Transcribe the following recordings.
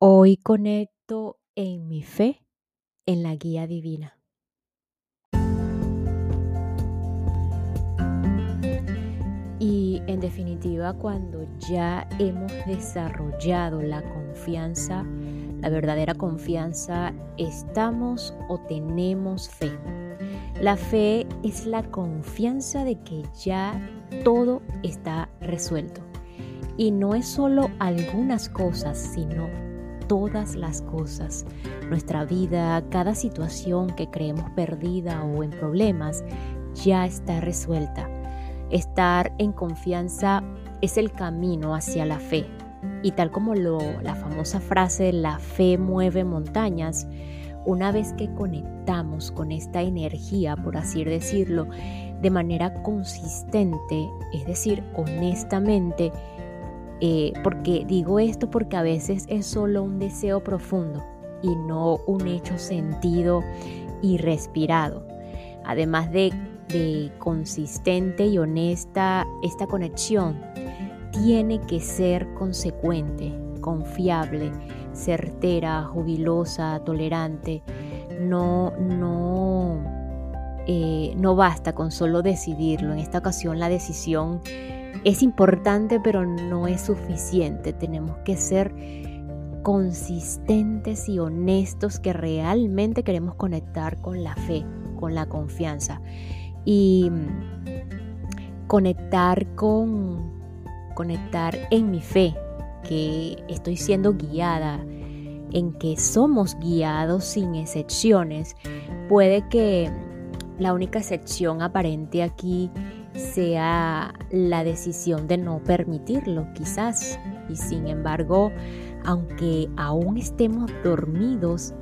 Hoy conecto en mi fe en la guía divina. Y en definitiva, cuando ya hemos desarrollado la confianza, la verdadera confianza, estamos o tenemos fe. La fe es la confianza de que ya todo está resuelto. Y no es solo algunas cosas, sino todas las cosas. Nuestra vida, cada situación que creemos perdida o en problemas, ya está resuelta. Estar en confianza es el camino hacia la fe. Y tal como lo, la famosa frase, la fe mueve montañas, una vez que conectamos con esta energía, por así decirlo, de manera consistente, es decir, honestamente, eh, porque digo esto porque a veces es solo un deseo profundo y no un hecho sentido y respirado. Además de, de consistente y honesta, esta conexión tiene que ser consecuente, confiable, certera, jubilosa, tolerante. No, no, eh, no basta con solo decidirlo. En esta ocasión la decisión es importante, pero no es suficiente. Tenemos que ser consistentes y honestos que realmente queremos conectar con la fe, con la confianza y conectar con conectar en mi fe, que estoy siendo guiada, en que somos guiados sin excepciones. Puede que la única excepción aparente aquí sea la decisión de no permitirlo, quizás. Y sin embargo, aunque aún estemos dormidos,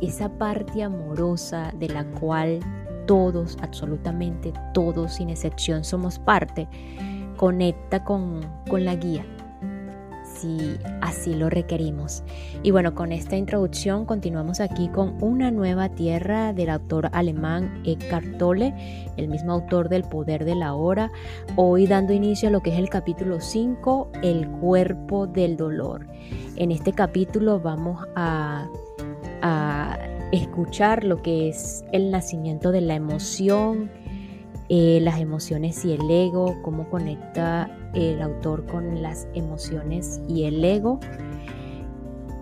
esa parte amorosa de la cual todos, absolutamente todos, sin excepción, somos parte, conecta con, con la guía si así lo requerimos. Y bueno, con esta introducción continuamos aquí con Una nueva tierra del autor alemán Eckhart Tolle, el mismo autor del Poder de la Hora, hoy dando inicio a lo que es el capítulo 5, El cuerpo del dolor. En este capítulo vamos a, escuchar lo que es el nacimiento de la emoción, eh, las emociones y el ego, cómo conecta el autor con las emociones y el ego,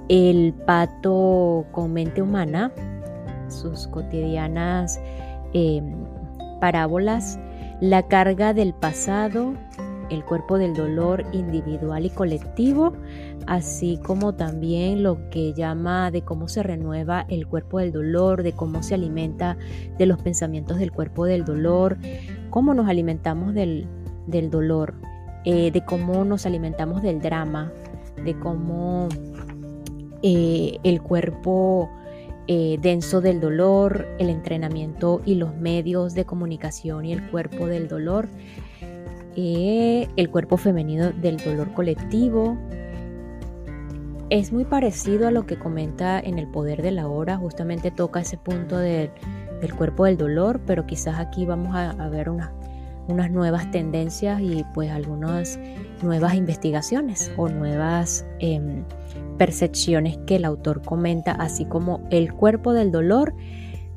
el pato con mente humana, sus cotidianas em, parábolas, la carga del pasado, el cuerpo del dolor individual y colectivo, así como también lo que llama de cómo se renueva el cuerpo del dolor, de cómo se alimenta de los pensamientos del cuerpo del dolor, cómo nos alimentamos del, dolor, eh, de cómo nos alimentamos del drama, de cómo eh, el cuerpo eh, denso del dolor, el entrenamiento y los medios de comunicación y el cuerpo del dolor, el cuerpo femenino del dolor colectivo, es muy parecido a lo que comenta en El Poder de la Hora, justamente toca ese punto del cuerpo del dolor, pero quizás aquí vamos a, ver unas nuevas tendencias y pues algunas nuevas investigaciones o nuevas em, percepciones que el autor comenta, así como el cuerpo del dolor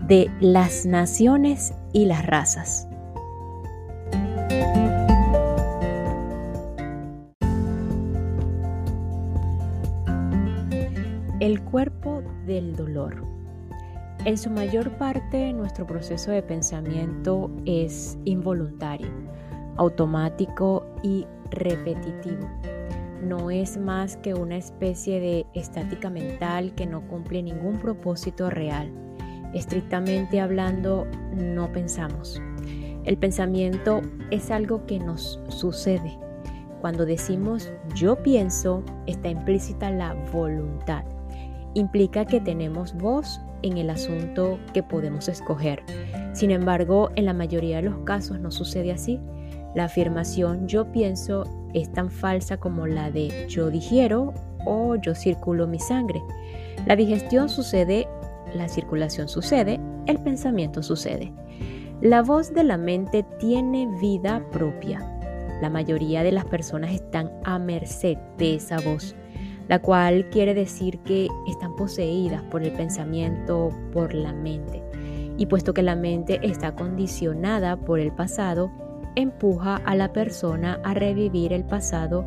de las naciones y las razas. El cuerpo del dolor. En su mayor parte, nuestro proceso de pensamiento es involuntario, automático y repetitivo. No es más que una especie de estática mental que no cumple ningún propósito real. Estrictamente hablando, no pensamos. El pensamiento es algo que nos sucede. Cuando decimos yo pienso, está implícita la voluntad implica que tenemos voz en el asunto que podemos escoger. Sin embargo, en la mayoría de los casos no sucede así. La afirmación yo pienso es tan falsa como la de yo digiero o yo circulo mi sangre. La digestión sucede, la circulación sucede, el pensamiento sucede. La voz de la mente tiene vida propia. La mayoría de las personas están a merced de esa voz la cual quiere decir que están poseídas por el pensamiento, por la mente. Y puesto que la mente está condicionada por el pasado, empuja a la persona a revivir el pasado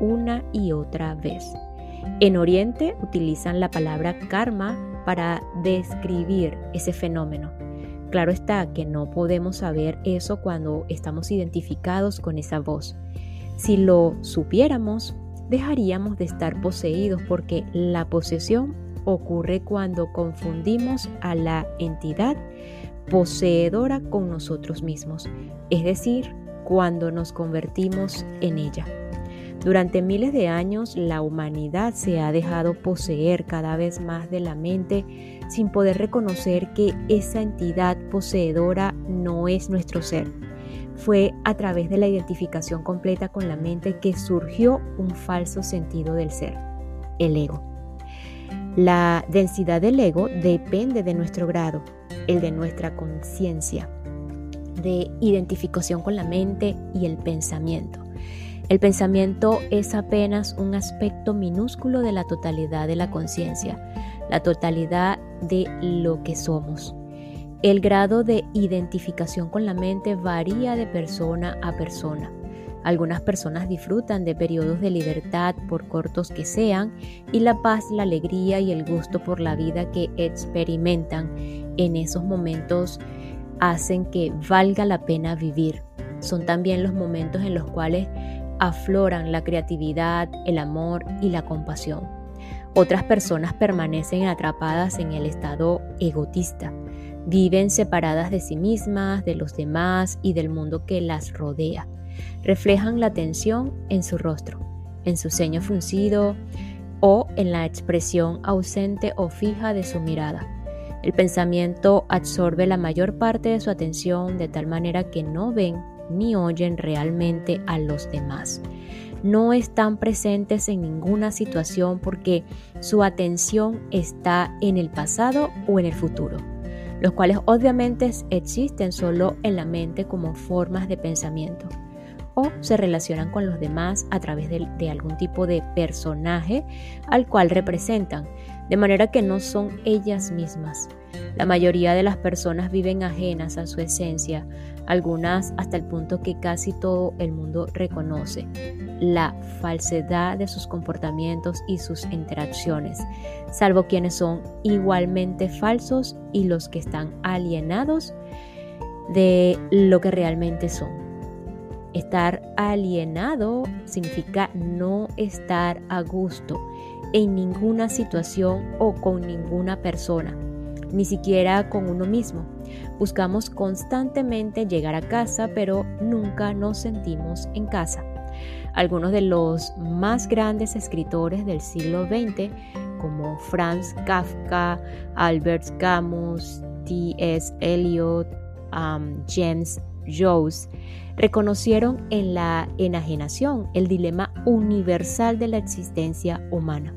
una y otra vez. En Oriente utilizan la palabra karma para describir ese fenómeno. Claro está que no podemos saber eso cuando estamos identificados con esa voz. Si lo supiéramos, dejaríamos de estar poseídos porque la posesión ocurre cuando confundimos a la entidad poseedora con nosotros mismos, es decir, cuando nos convertimos en ella. Durante miles de años la humanidad se ha dejado poseer cada vez más de la mente sin poder reconocer que esa entidad poseedora no es nuestro ser. Fue a través de la identificación completa con la mente que surgió un falso sentido del ser, el ego. La densidad del ego depende de nuestro grado, el de nuestra conciencia, de identificación con la mente y el pensamiento. El pensamiento es apenas un aspecto minúsculo de la totalidad de la conciencia, la totalidad de lo que somos. El grado de identificación con la mente varía de persona a persona. Algunas personas disfrutan de periodos de libertad, por cortos que sean, y la paz, la alegría y el gusto por la vida que experimentan en esos momentos hacen que valga la pena vivir. Son también los momentos en los cuales afloran la creatividad, el amor y la compasión. Otras personas permanecen atrapadas en el estado egotista. Viven separadas de sí mismas, de los demás y del mundo que las rodea. Reflejan la tensión en su rostro, en su ceño fruncido o en la expresión ausente o fija de su mirada. El pensamiento absorbe la mayor parte de su atención de tal manera que no ven ni oyen realmente a los demás. No están presentes en ninguna situación porque su atención está en el pasado o en el futuro, los cuales obviamente existen solo en la mente como formas de pensamiento o se relacionan con los demás a través de, de, algún tipo de personaje al cual representan, de manera que no son ellas mismas. La mayoría de las personas viven ajenas a su esencia, algunas hasta el punto que casi todo el mundo reconoce la falsedad de sus comportamientos y sus interacciones, salvo quienes son igualmente falsos y los que están alienados de lo que realmente son. Estar alienado significa no estar a gusto en ninguna situación o con ninguna persona ni siquiera con uno mismo. Buscamos constantemente llegar a casa, pero nunca nos sentimos en casa. Algunos de los más grandes escritores del siglo XX, como Franz Kafka, Albert Camus, T.S. Eliot, James Joyce, reconocieron en la enajenación el dilema universal de la existencia humana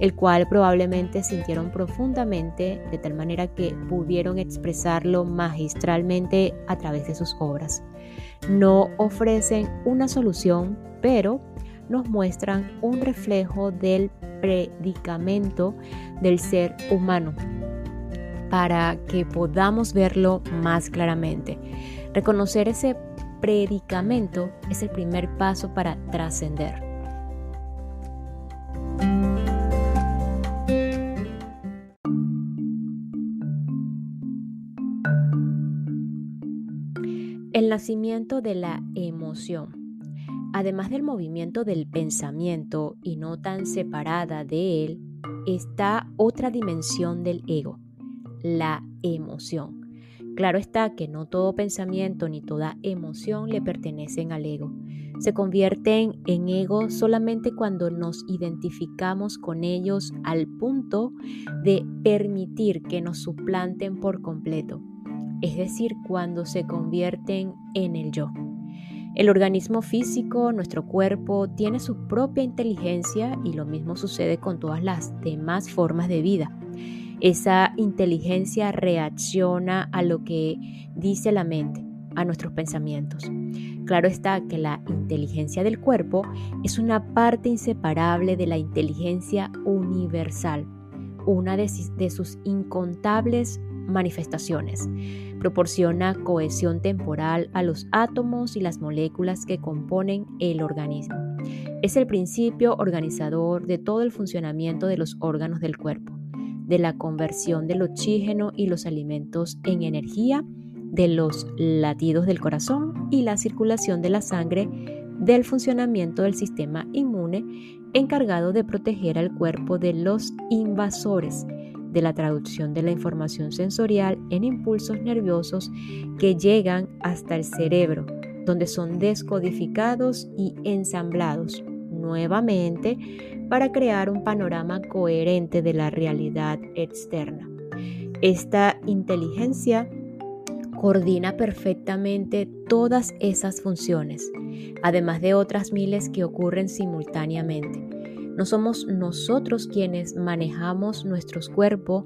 el cual probablemente sintieron profundamente de tal manera que pudieron expresarlo magistralmente a través de sus obras. No ofrecen una solución, pero nos muestran un reflejo del predicamento del ser humano para que podamos verlo más claramente. Reconocer ese predicamento es el primer paso para trascender. Nacimiento de la emoción. Además del movimiento del pensamiento y no tan separada de él, está otra dimensión del ego, la emoción. Claro está que no todo pensamiento ni toda emoción le pertenecen al ego. Se convierten en ego solamente cuando nos identificamos con ellos al punto de permitir que nos suplanten por completo es decir, cuando se convierten en el yo. El organismo físico, nuestro cuerpo, tiene su propia inteligencia y lo mismo sucede con todas las demás formas de vida. Esa inteligencia reacciona a lo que dice la mente, a nuestros pensamientos. Claro está que la inteligencia del cuerpo es una parte inseparable de la inteligencia universal, una de, sus incontables manifestaciones. Proporciona cohesión temporal a los átomos y las moléculas que componen el organismo. Es el principio organizador de todo el funcionamiento de los órganos del cuerpo, de la conversión del oxígeno y los alimentos en energía, de los latidos del corazón y la circulación de la sangre, del funcionamiento del sistema inmune encargado de proteger al cuerpo de los invasores, de la traducción de la información sensorial en impulsos nerviosos que llegan hasta el cerebro, donde son descodificados y ensamblados nuevamente para crear un panorama coherente de la realidad externa. Esta inteligencia coordina perfectamente todas esas funciones, además de otras miles que ocurren simultáneamente. No somos nosotros quienes manejamos nuestros cuerpos,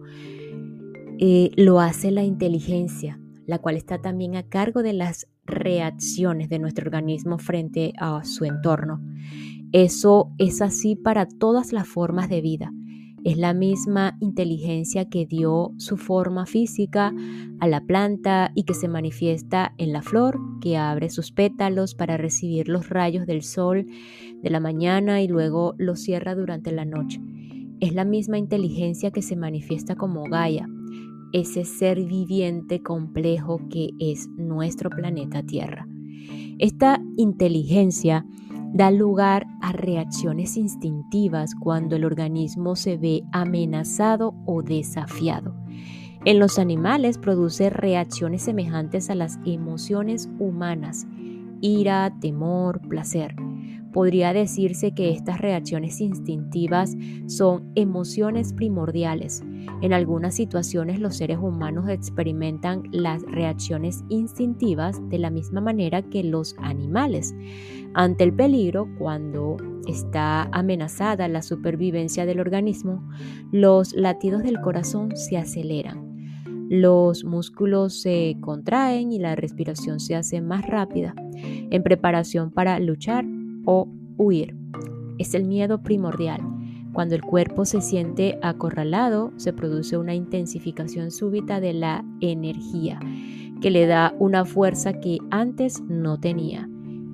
eh, lo hace la inteligencia, la cual está también a cargo de las reacciones de nuestro organismo frente a su entorno. Eso es así para todas las formas de vida. Es la misma inteligencia que dio su forma física a la planta y que se manifiesta en la flor, que abre sus pétalos para recibir los rayos del sol de la mañana y luego los cierra durante la noche. Es la misma inteligencia que se manifiesta como Gaia, ese ser viviente complejo que es nuestro planeta Tierra. Esta inteligencia da lugar a reacciones instintivas cuando el organismo se ve amenazado o desafiado. En los animales produce reacciones semejantes a las emociones humanas, ira, temor, placer. Podría decirse que estas reacciones instintivas son emociones primordiales. En algunas situaciones los seres humanos experimentan las reacciones instintivas de la misma manera que los animales. Ante el peligro, cuando está amenazada la supervivencia del organismo, los latidos del corazón se aceleran. Los músculos se contraen y la respiración se hace más rápida en preparación para luchar o huir. Es el miedo primordial. Cuando el cuerpo se siente acorralado, se produce una intensificación súbita de la energía que le da una fuerza que antes no tenía.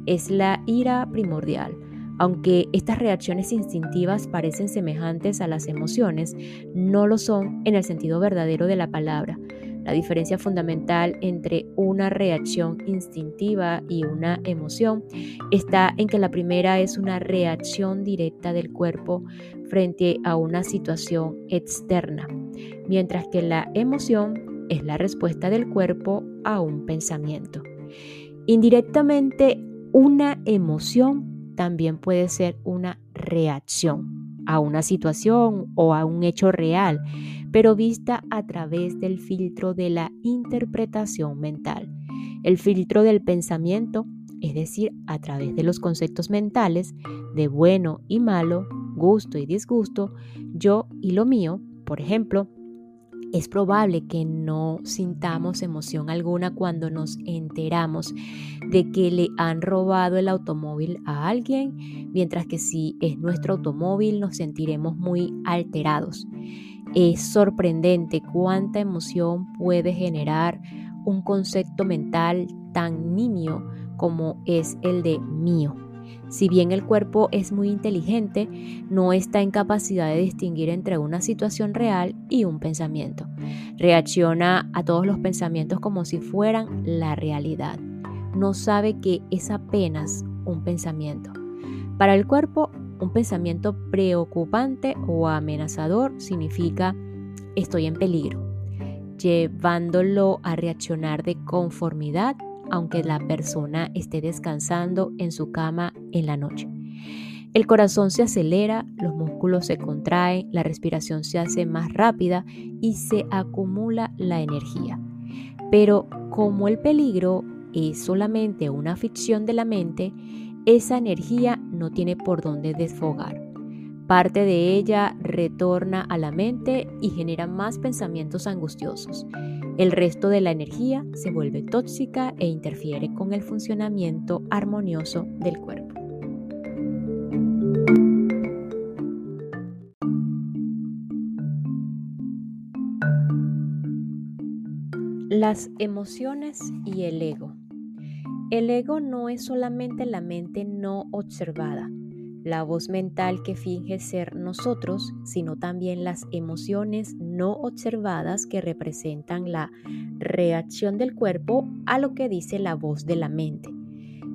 Es la ira primordial. Aunque estas reacciones instintivas parecen semejantes a las emociones, no lo son en el sentido verdadero de la palabra. La diferencia fundamental entre una reacción instintiva y una emoción está en que la primera es una reacción directa del cuerpo frente a una situación externa, mientras que la emoción es la respuesta del cuerpo a un pensamiento. Indirectamente, una emoción también puede ser una reacción a una situación o a un hecho real pero vista a través del filtro de la interpretación mental. El filtro del pensamiento, es decir, a través de los conceptos mentales de bueno y malo, gusto y disgusto, yo y lo mío, por ejemplo, es probable que no sintamos emoción alguna cuando nos enteramos de que le han robado el automóvil a alguien, mientras que si es nuestro automóvil nos sentiremos muy alterados. Es sorprendente cuánta emoción puede generar un concepto mental tan nimio como es el de mío. Si bien el cuerpo es muy inteligente, no está en capacidad de distinguir entre una situación real y un pensamiento. Reacciona a todos los pensamientos como si fueran la realidad. No sabe que es apenas un pensamiento. Para el cuerpo, un pensamiento preocupante o amenazador significa estoy en peligro, llevándolo a reaccionar de conformidad aunque la persona esté descansando en su cama en la noche. El corazón se acelera, los músculos se contraen, la respiración se hace más rápida y se acumula la energía. Pero como el peligro es solamente una ficción de la mente, esa energía no tiene por dónde desfogar. Parte de ella retorna a la mente y genera más pensamientos angustiosos. El resto de la energía se vuelve tóxica e interfiere con el funcionamiento armonioso del cuerpo. Las emociones y el ego. El ego no es solamente la mente no observada, la voz mental que finge ser nosotros, sino también las emociones no observadas que representan la reacción del cuerpo a lo que dice la voz de la mente.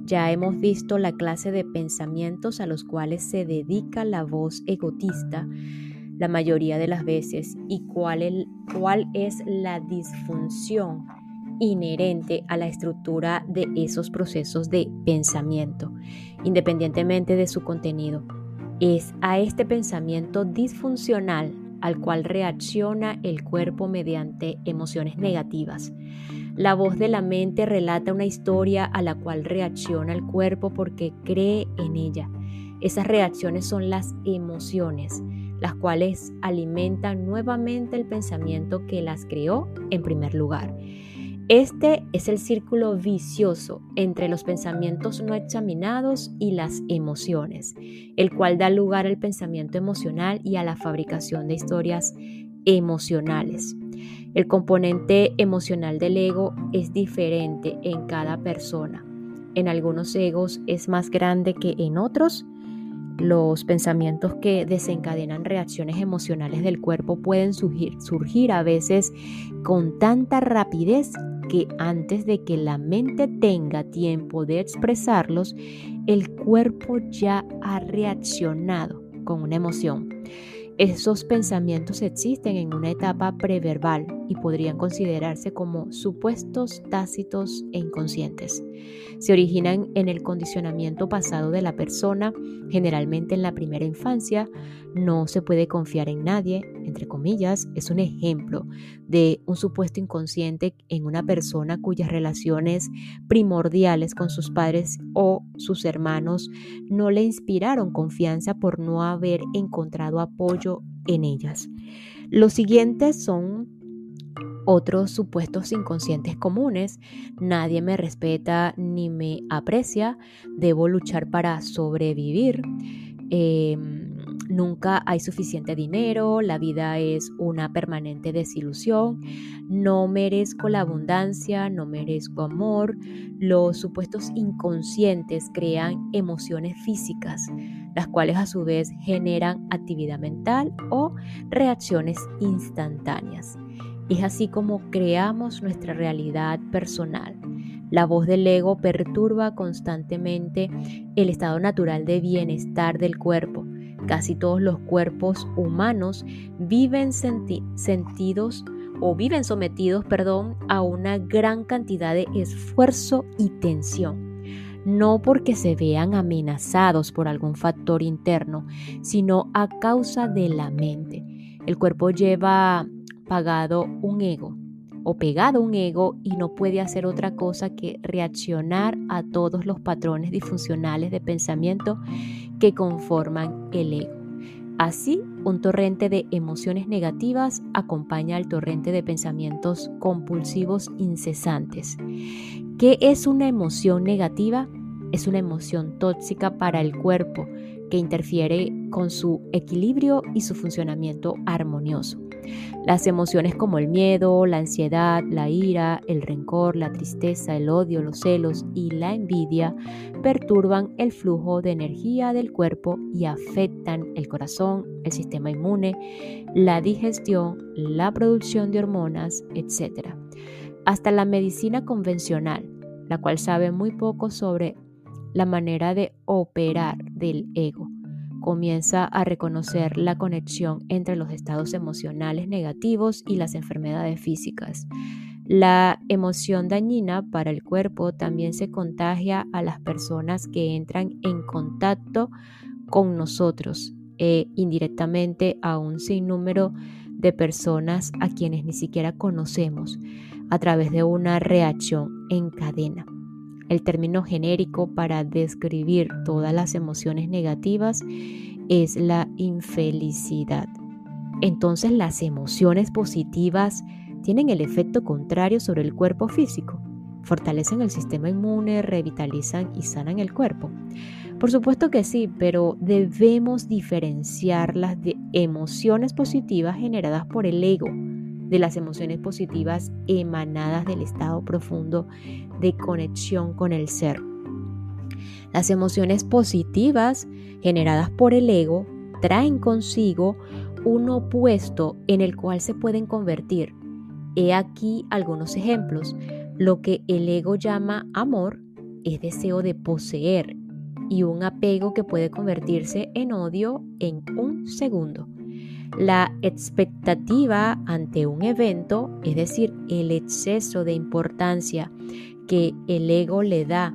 Ya hemos visto la clase de pensamientos a los cuales se dedica la voz egotista la mayoría de las veces y cuál, cuál es la disfunción inherente a la estructura de esos procesos de pensamiento, independientemente de su contenido. Es a este pensamiento disfuncional al cual reacciona el cuerpo mediante emociones negativas. La voz de la mente relata una historia a la cual reacciona el cuerpo porque cree en ella. Esas reacciones son las emociones, las cuales alimentan nuevamente el pensamiento que las creó en primer lugar. Este es el círculo vicioso entre los pensamientos no examinados y las emociones, el cual da lugar al pensamiento emocional y a la fabricación de historias emocionales. El componente emocional del ego es diferente en cada persona. En algunos egos es más grande que en otros. Los pensamientos que desencadenan reacciones emocionales del cuerpo pueden surgir, surgir a veces con tanta rapidez que antes de que la mente tenga tiempo de expresarlos, el cuerpo ya ha reaccionado con una emoción. Esos pensamientos existen en una etapa preverbal y podrían considerarse como supuestos tácitos e inconscientes. Se originan en el condicionamiento pasado de la persona, generalmente en la primera infancia. No se puede confiar en nadie, entre comillas, es un ejemplo de un supuesto inconsciente en una persona cuyas relaciones primordiales con sus padres o sus hermanos no le inspiraron confianza por no haber encontrado apoyo en ellas. Los siguientes son otros supuestos inconscientes comunes. Nadie me respeta ni me aprecia. Debo luchar para sobrevivir. Em, nunca hay suficiente dinero, la vida es una permanente desilusión, no merezco la abundancia, no merezco amor. Los supuestos inconscientes crean emociones físicas, las cuales a su vez generan actividad mental o reacciones instantáneas. Es así como creamos nuestra realidad personal. La voz del ego perturba constantemente el estado natural de bienestar del cuerpo. Casi todos los cuerpos humanos viven sentidos o viven sometidos, perdón, a una gran cantidad de esfuerzo y tensión. No porque se vean amenazados por algún factor interno, sino a causa de la mente. El cuerpo lleva pagado un ego o pegado un ego y no puede hacer otra cosa que reaccionar a todos los patrones disfuncionales de pensamiento que conforman el ego. Así, un torrente de emociones negativas acompaña al torrente de pensamientos compulsivos incesantes. ¿Qué es una emoción negativa? Es una emoción tóxica para el cuerpo que interfiere con su equilibrio y su funcionamiento armonioso. Las emociones como el miedo, la ansiedad, la ira, el rencor, la tristeza, el odio, los celos y la envidia perturban el flujo de energía del cuerpo y afectan el corazón, el sistema inmune, la digestión, la producción de hormonas, etc. Hasta la medicina convencional, la cual sabe muy poco sobre la manera de operar del ego comienza a reconocer la conexión entre los estados emocionales negativos y las enfermedades físicas. La emoción dañina para el cuerpo también se contagia a las personas que entran en contacto con nosotros e indirectamente a un sinnúmero de personas a quienes ni siquiera conocemos a través de una reacción en cadena. El término genérico para describir todas las emociones negativas es la infelicidad. Entonces las emociones positivas tienen el efecto contrario sobre el cuerpo físico. Fortalecen el sistema inmune, revitalizan y sanan el cuerpo. Por supuesto que sí, pero debemos diferenciar las de emociones positivas generadas por el ego de las emociones positivas emanadas del estado profundo de conexión con el ser. Las emociones positivas generadas por el ego traen consigo un opuesto en el cual se pueden convertir. He aquí algunos ejemplos. Lo que el ego llama amor es deseo de poseer y un apego que puede convertirse en odio en un segundo. La expectativa ante un evento, es decir, el exceso de importancia que el ego le da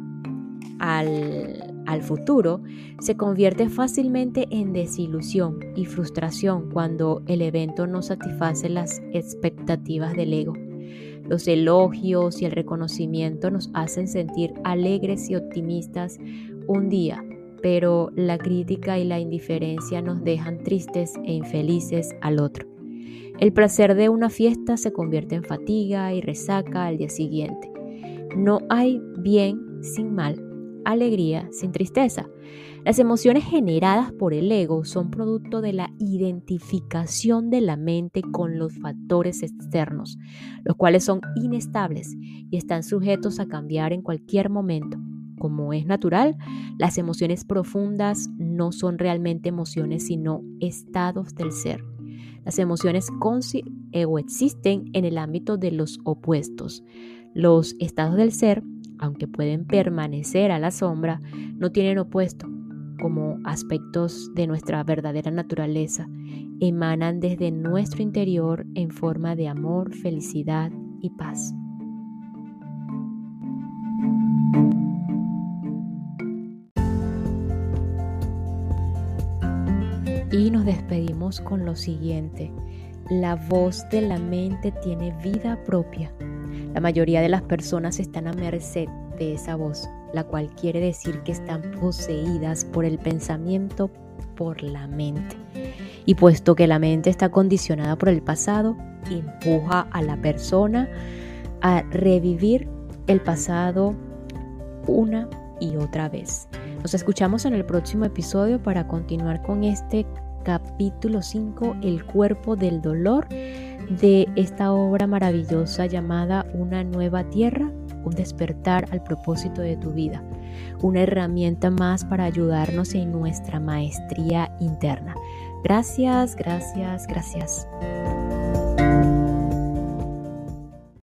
al, futuro, se convierte fácilmente en desilusión y frustración cuando el evento no satisface las expectativas del ego. Los elogios y el reconocimiento nos hacen sentir alegres y optimistas un día, pero la crítica y la indiferencia nos dejan tristes e infelices al otro. El placer de una fiesta se convierte en fatiga y resaca al día siguiente. No hay bien sin mal alegría sin tristeza. Las emociones generadas por el ego son producto de la identificación de la mente con los factores externos, los cuales son inestables y están sujetos a cambiar en cualquier momento. Como es natural, las emociones profundas no son realmente emociones, sino estados del ser. Las emociones ego existen en el ámbito de los opuestos. Los estados del ser aunque pueden permanecer a la sombra, no tienen opuesto como aspectos de nuestra verdadera naturaleza. Emanan desde nuestro interior en forma de amor, felicidad y paz. Y nos despedimos con lo siguiente. La voz de la mente tiene vida propia la mayoría de las personas están a merced de esa voz, la cual quiere decir que están poseídas por el pensamiento, por la mente. Y puesto que la mente está condicionada por el pasado, empuja a la persona a revivir el pasado una y otra vez. Nos escuchamos en el próximo episodio para continuar con este capítulo 5, el cuerpo del dolor de esta obra maravillosa llamada Una nueva tierra, un despertar al propósito de tu vida, una herramienta más para ayudarnos en nuestra maestría interna. Gracias, gracias, gracias.